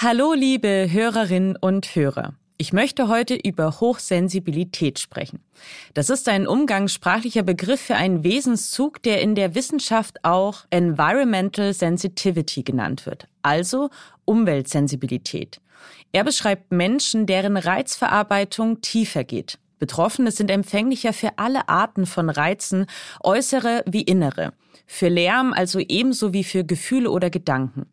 Hallo, liebe Hörerinnen und Hörer. Ich möchte heute über Hochsensibilität sprechen. Das ist ein umgangssprachlicher Begriff für einen Wesenszug, der in der Wissenschaft auch Environmental Sensitivity genannt wird, also Umweltsensibilität. Er beschreibt Menschen, deren Reizverarbeitung tiefer geht. Betroffene sind empfänglicher für alle Arten von Reizen, äußere wie innere. Für Lärm also ebenso wie für Gefühle oder Gedanken.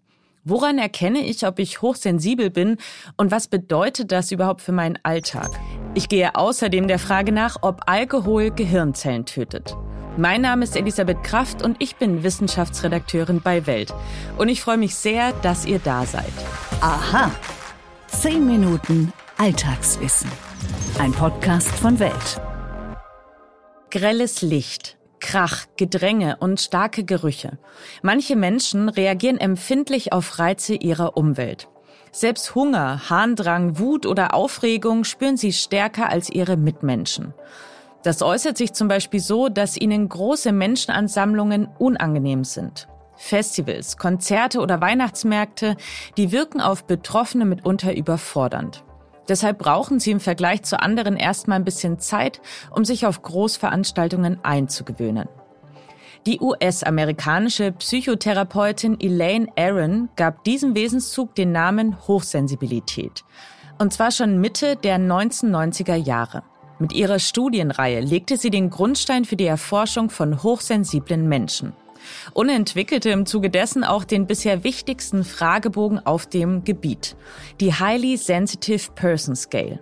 Woran erkenne ich, ob ich hochsensibel bin und was bedeutet das überhaupt für meinen Alltag? Ich gehe außerdem der Frage nach, ob Alkohol Gehirnzellen tötet. Mein Name ist Elisabeth Kraft und ich bin Wissenschaftsredakteurin bei Welt. Und ich freue mich sehr, dass ihr da seid. Aha. Zehn Minuten Alltagswissen. Ein Podcast von Welt. Grelles Licht, Krach, Gedränge und starke Gerüche. Manche Menschen reagieren empfindlich auf Reize ihrer Umwelt. Selbst Hunger, Harndrang, Wut oder Aufregung spüren sie stärker als ihre Mitmenschen. Das äußert sich zum Beispiel so, dass ihnen große Menschenansammlungen unangenehm sind. Festivals, Konzerte oder Weihnachtsmärkte, die wirken auf Betroffene mitunter überfordernd. Deshalb brauchen sie im Vergleich zu anderen erstmal ein bisschen Zeit, um sich auf Großveranstaltungen einzugewöhnen. Die US-amerikanische Psychotherapeutin Elaine Aaron gab diesem Wesenszug den Namen Hochsensibilität. Und zwar schon Mitte der 1990er Jahre. Mit ihrer Studienreihe legte sie den Grundstein für die Erforschung von hochsensiblen Menschen und entwickelte im Zuge dessen auch den bisher wichtigsten Fragebogen auf dem Gebiet, die Highly Sensitive Person Scale.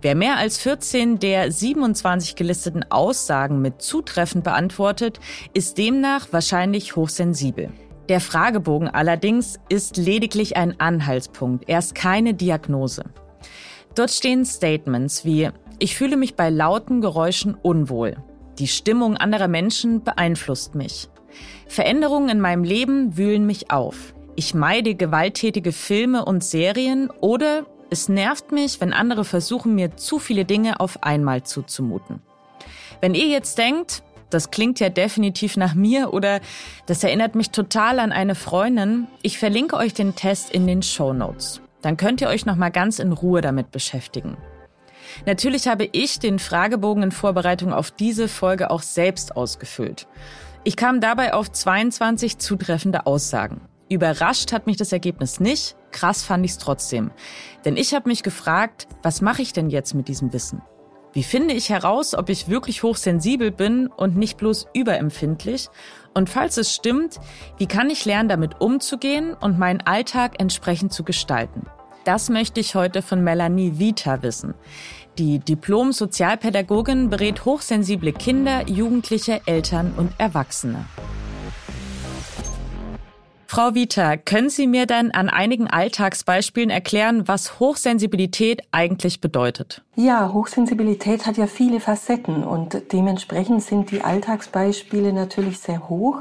Wer mehr als 14 der 27 gelisteten Aussagen mit zutreffend beantwortet, ist demnach wahrscheinlich hochsensibel. Der Fragebogen allerdings ist lediglich ein Anhaltspunkt, er ist keine Diagnose. Dort stehen Statements wie Ich fühle mich bei lauten Geräuschen unwohl. Die Stimmung anderer Menschen beeinflusst mich. Veränderungen in meinem Leben wühlen mich auf. Ich meide gewalttätige Filme und Serien oder es nervt mich, wenn andere versuchen, mir zu viele Dinge auf einmal zuzumuten. Wenn ihr jetzt denkt, das klingt ja definitiv nach mir oder das erinnert mich total an eine Freundin, ich verlinke euch den Test in den Show Notes. Dann könnt ihr euch noch mal ganz in Ruhe damit beschäftigen. Natürlich habe ich den Fragebogen in Vorbereitung auf diese Folge auch selbst ausgefüllt. Ich kam dabei auf 22 zutreffende Aussagen. Überrascht hat mich das Ergebnis nicht, krass fand ich es trotzdem. Denn ich habe mich gefragt, was mache ich denn jetzt mit diesem Wissen? Wie finde ich heraus, ob ich wirklich hochsensibel bin und nicht bloß überempfindlich? Und falls es stimmt, wie kann ich lernen, damit umzugehen und meinen Alltag entsprechend zu gestalten? Das möchte ich heute von Melanie Vita wissen. Die Diplom-Sozialpädagogin berät hochsensible Kinder, Jugendliche, Eltern und Erwachsene. Frau Vita, können Sie mir denn an einigen Alltagsbeispielen erklären, was Hochsensibilität eigentlich bedeutet? Ja, Hochsensibilität hat ja viele Facetten und dementsprechend sind die Alltagsbeispiele natürlich sehr hoch.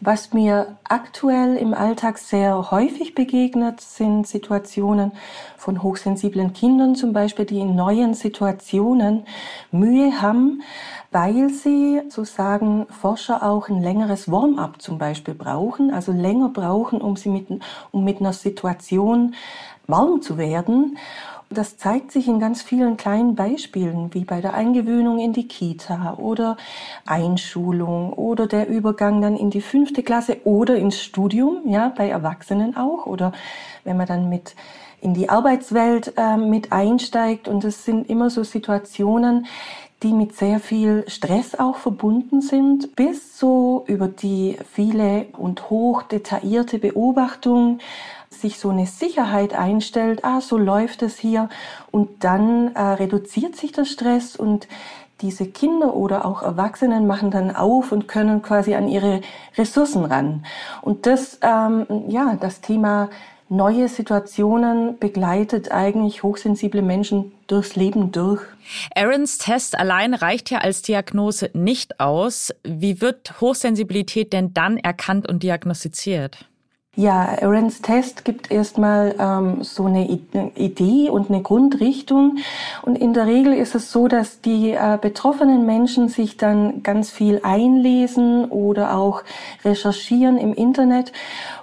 Was mir aktuell im Alltag sehr häufig begegnet, sind Situationen von hochsensiblen Kindern zum Beispiel, die in neuen Situationen Mühe haben, weil sie, so sagen Forscher, auch ein längeres Warm-up zum Beispiel brauchen, also länger brauchen, um, sie mit, um mit einer Situation warm zu werden. Das zeigt sich in ganz vielen kleinen Beispielen, wie bei der Eingewöhnung in die Kita oder Einschulung oder der Übergang dann in die fünfte Klasse oder ins Studium, ja, bei Erwachsenen auch. Oder wenn man dann mit in die Arbeitswelt äh, mit einsteigt. Und es sind immer so Situationen, die mit sehr viel Stress auch verbunden sind, bis so über die viele und hoch detaillierte Beobachtung sich so eine Sicherheit einstellt, ah, so läuft es hier und dann äh, reduziert sich der Stress und diese Kinder oder auch Erwachsenen machen dann auf und können quasi an ihre Ressourcen ran. Und das, ähm, ja, das Thema neue Situationen begleitet eigentlich hochsensible Menschen durchs Leben durch. Aarons Test allein reicht ja als Diagnose nicht aus. Wie wird Hochsensibilität denn dann erkannt und diagnostiziert? Ja, Aarons Test gibt erstmal ähm, so eine Idee und eine Grundrichtung. Und in der Regel ist es so, dass die äh, betroffenen Menschen sich dann ganz viel einlesen oder auch recherchieren im Internet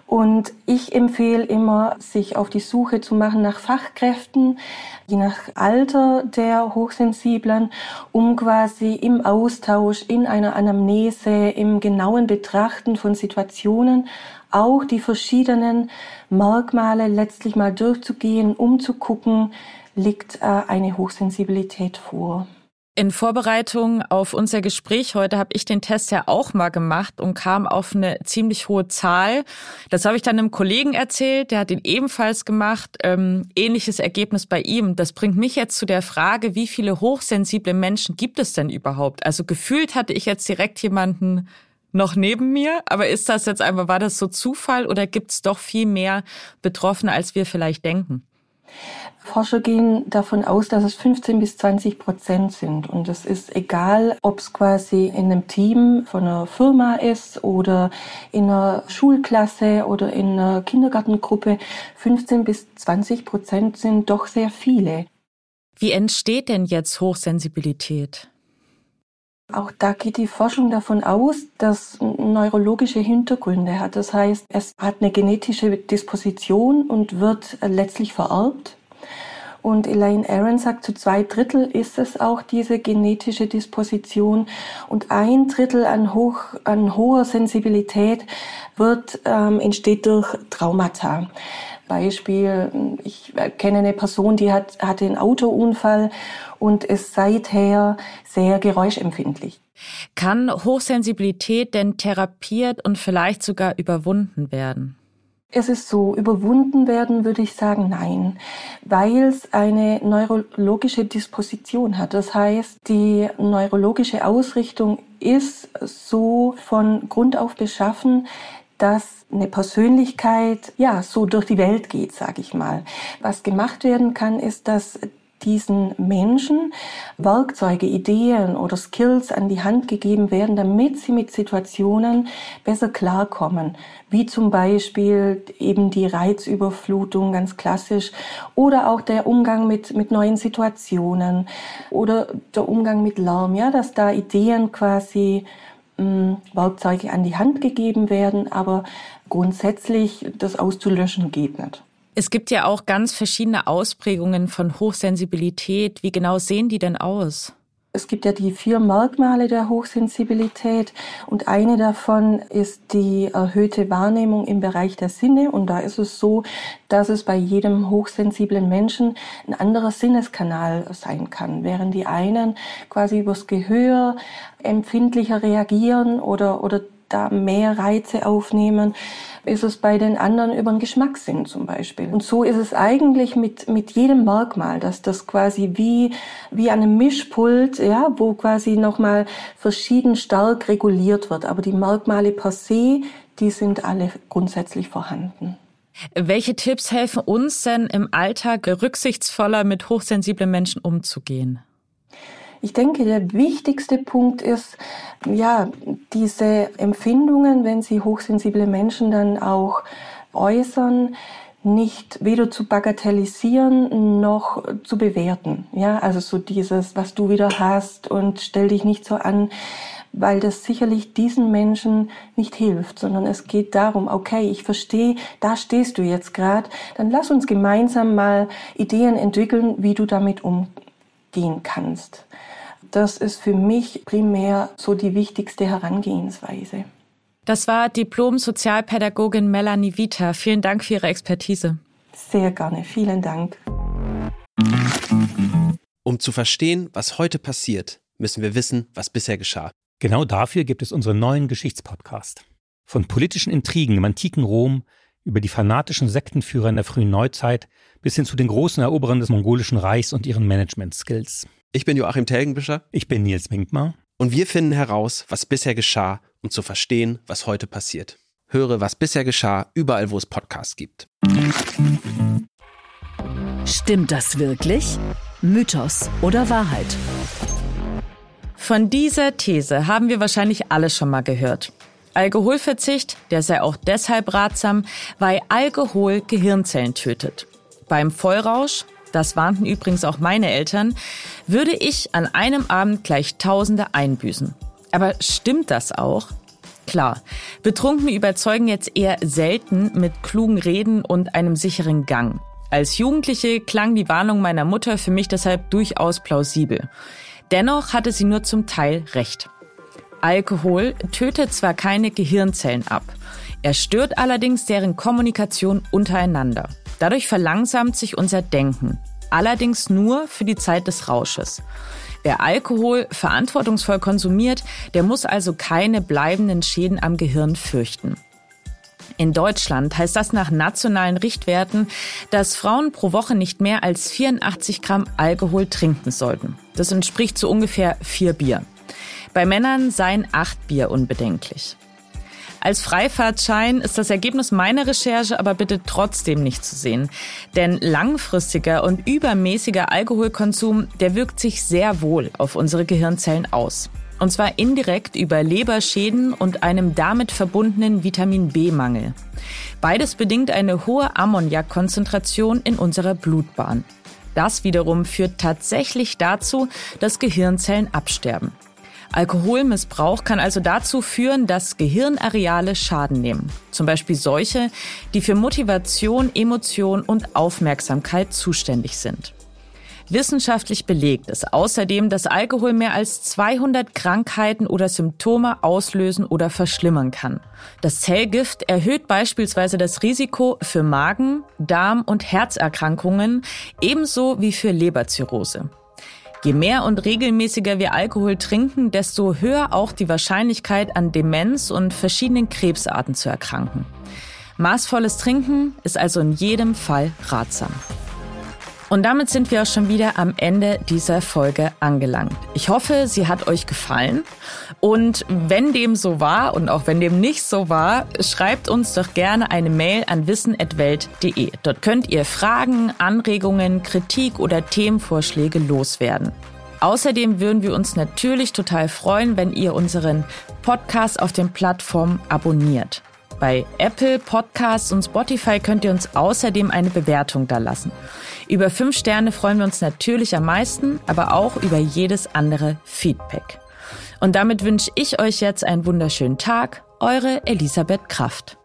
Und ich empfehle immer, sich auf die Suche zu machen nach Fachkräften, je nach Alter der Hochsensiblen, um quasi im Austausch, in einer Anamnese, im genauen Betrachten von Situationen auch die verschiedenen Merkmale letztlich mal durchzugehen, um zu gucken, liegt äh, eine Hochsensibilität vor. In Vorbereitung auf unser Gespräch heute habe ich den Test ja auch mal gemacht und kam auf eine ziemlich hohe Zahl. Das habe ich dann einem Kollegen erzählt, der hat ihn ebenfalls gemacht. Ähm, ähnliches Ergebnis bei ihm. Das bringt mich jetzt zu der Frage, wie viele hochsensible Menschen gibt es denn überhaupt? Also gefühlt hatte ich jetzt direkt jemanden noch neben mir, aber ist das jetzt einfach, war das so Zufall oder gibt es doch viel mehr Betroffene, als wir vielleicht denken? Forscher gehen davon aus, dass es 15 bis 20 Prozent sind. Und es ist egal, ob es quasi in einem Team von einer Firma ist oder in einer Schulklasse oder in einer Kindergartengruppe. 15 bis 20 Prozent sind doch sehr viele. Wie entsteht denn jetzt Hochsensibilität? Auch da geht die Forschung davon aus, dass neurologische Hintergründe hat. Das heißt, es hat eine genetische Disposition und wird letztlich vererbt. Und Elaine Aaron sagt, zu zwei Drittel ist es auch diese genetische Disposition und ein Drittel an, hoch, an hoher Sensibilität wird, ähm, entsteht durch Traumata. Beispiel, ich kenne eine Person, die hat, hatte einen Autounfall und ist seither sehr geräuschempfindlich. Kann Hochsensibilität denn therapiert und vielleicht sogar überwunden werden? Es ist so, überwunden werden würde ich sagen, nein, weil es eine neurologische Disposition hat. Das heißt, die neurologische Ausrichtung ist so von Grund auf beschaffen, dass eine Persönlichkeit ja so durch die Welt geht, sage ich mal. Was gemacht werden kann, ist, dass diesen Menschen Werkzeuge, Ideen oder Skills an die Hand gegeben werden, damit sie mit Situationen besser klarkommen, wie zum Beispiel eben die Reizüberflutung, ganz klassisch, oder auch der Umgang mit, mit neuen Situationen oder der Umgang mit Lärm, ja, dass da Ideen quasi Werkzeuge an die Hand gegeben werden, aber grundsätzlich das auszulöschen geht nicht. Es gibt ja auch ganz verschiedene Ausprägungen von Hochsensibilität. Wie genau sehen die denn aus? Es gibt ja die vier Merkmale der Hochsensibilität und eine davon ist die erhöhte Wahrnehmung im Bereich der Sinne. Und da ist es so, dass es bei jedem hochsensiblen Menschen ein anderer Sinneskanal sein kann, während die einen quasi übers Gehör empfindlicher reagieren oder, oder da mehr Reize aufnehmen, ist es bei den anderen über den Geschmackssinn zum Beispiel. Und so ist es eigentlich mit, mit jedem Merkmal, dass das quasi wie, wie an einem Mischpult, ja, wo quasi nochmal verschieden stark reguliert wird. Aber die Merkmale per se, die sind alle grundsätzlich vorhanden. Welche Tipps helfen uns denn im Alltag rücksichtsvoller mit hochsensiblen Menschen umzugehen? Ich denke, der wichtigste Punkt ist, ja, diese Empfindungen, wenn sie hochsensible Menschen dann auch äußern, nicht weder zu bagatellisieren noch zu bewerten. Ja, also so dieses, was du wieder hast und stell dich nicht so an, weil das sicherlich diesen Menschen nicht hilft, sondern es geht darum, okay, ich verstehe, da stehst du jetzt gerade, dann lass uns gemeinsam mal Ideen entwickeln, wie du damit umgehen kannst. Das ist für mich primär so die wichtigste Herangehensweise. Das war Diplom-Sozialpädagogin Melanie Vita. Vielen Dank für Ihre Expertise. Sehr gerne. Vielen Dank. Um zu verstehen, was heute passiert, müssen wir wissen, was bisher geschah. Genau dafür gibt es unseren neuen Geschichtspodcast. Von politischen Intrigen im antiken Rom über die fanatischen Sektenführer in der frühen Neuzeit bis hin zu den großen Eroberern des mongolischen Reichs und ihren Management-Skills. Ich bin Joachim Telgenbischer. Ich bin Nils Minkmar. Und wir finden heraus, was bisher geschah, um zu verstehen, was heute passiert. Höre, was bisher geschah, überall, wo es Podcasts gibt. Stimmt das wirklich? Mythos oder Wahrheit? Von dieser These haben wir wahrscheinlich alle schon mal gehört. Alkoholverzicht, der sei auch deshalb ratsam, weil Alkohol Gehirnzellen tötet. Beim Vollrausch das warnten übrigens auch meine Eltern, würde ich an einem Abend gleich Tausende einbüßen. Aber stimmt das auch? Klar, Betrunkene überzeugen jetzt eher selten mit klugen Reden und einem sicheren Gang. Als Jugendliche klang die Warnung meiner Mutter für mich deshalb durchaus plausibel. Dennoch hatte sie nur zum Teil recht. Alkohol tötet zwar keine Gehirnzellen ab, er stört allerdings deren Kommunikation untereinander. Dadurch verlangsamt sich unser Denken, allerdings nur für die Zeit des Rausches. Wer Alkohol verantwortungsvoll konsumiert, der muss also keine bleibenden Schäden am Gehirn fürchten. In Deutschland heißt das nach nationalen Richtwerten, dass Frauen pro Woche nicht mehr als 84 Gramm Alkohol trinken sollten. Das entspricht so ungefähr vier Bier. Bei Männern seien acht Bier unbedenklich. Als Freifahrtschein ist das Ergebnis meiner Recherche aber bitte trotzdem nicht zu sehen. Denn langfristiger und übermäßiger Alkoholkonsum, der wirkt sich sehr wohl auf unsere Gehirnzellen aus. Und zwar indirekt über Leberschäden und einem damit verbundenen Vitamin B-Mangel. Beides bedingt eine hohe Ammoniakkonzentration in unserer Blutbahn. Das wiederum führt tatsächlich dazu, dass Gehirnzellen absterben. Alkoholmissbrauch kann also dazu führen, dass Gehirnareale Schaden nehmen. Zum Beispiel solche, die für Motivation, Emotion und Aufmerksamkeit zuständig sind. Wissenschaftlich belegt ist außerdem, dass Alkohol mehr als 200 Krankheiten oder Symptome auslösen oder verschlimmern kann. Das Zellgift erhöht beispielsweise das Risiko für Magen, Darm- und Herzerkrankungen ebenso wie für Leberzirrhose. Je mehr und regelmäßiger wir Alkohol trinken, desto höher auch die Wahrscheinlichkeit an Demenz und verschiedenen Krebsarten zu erkranken. Maßvolles Trinken ist also in jedem Fall ratsam. Und damit sind wir auch schon wieder am Ende dieser Folge angelangt. Ich hoffe, sie hat euch gefallen. Und wenn dem so war und auch wenn dem nicht so war, schreibt uns doch gerne eine Mail an wissen.welt.de. Dort könnt ihr Fragen, Anregungen, Kritik oder Themenvorschläge loswerden. Außerdem würden wir uns natürlich total freuen, wenn ihr unseren Podcast auf den Plattformen abonniert. Bei Apple Podcasts und Spotify könnt ihr uns außerdem eine Bewertung da lassen. Über fünf Sterne freuen wir uns natürlich am meisten, aber auch über jedes andere Feedback. Und damit wünsche ich euch jetzt einen wunderschönen Tag. Eure Elisabeth Kraft.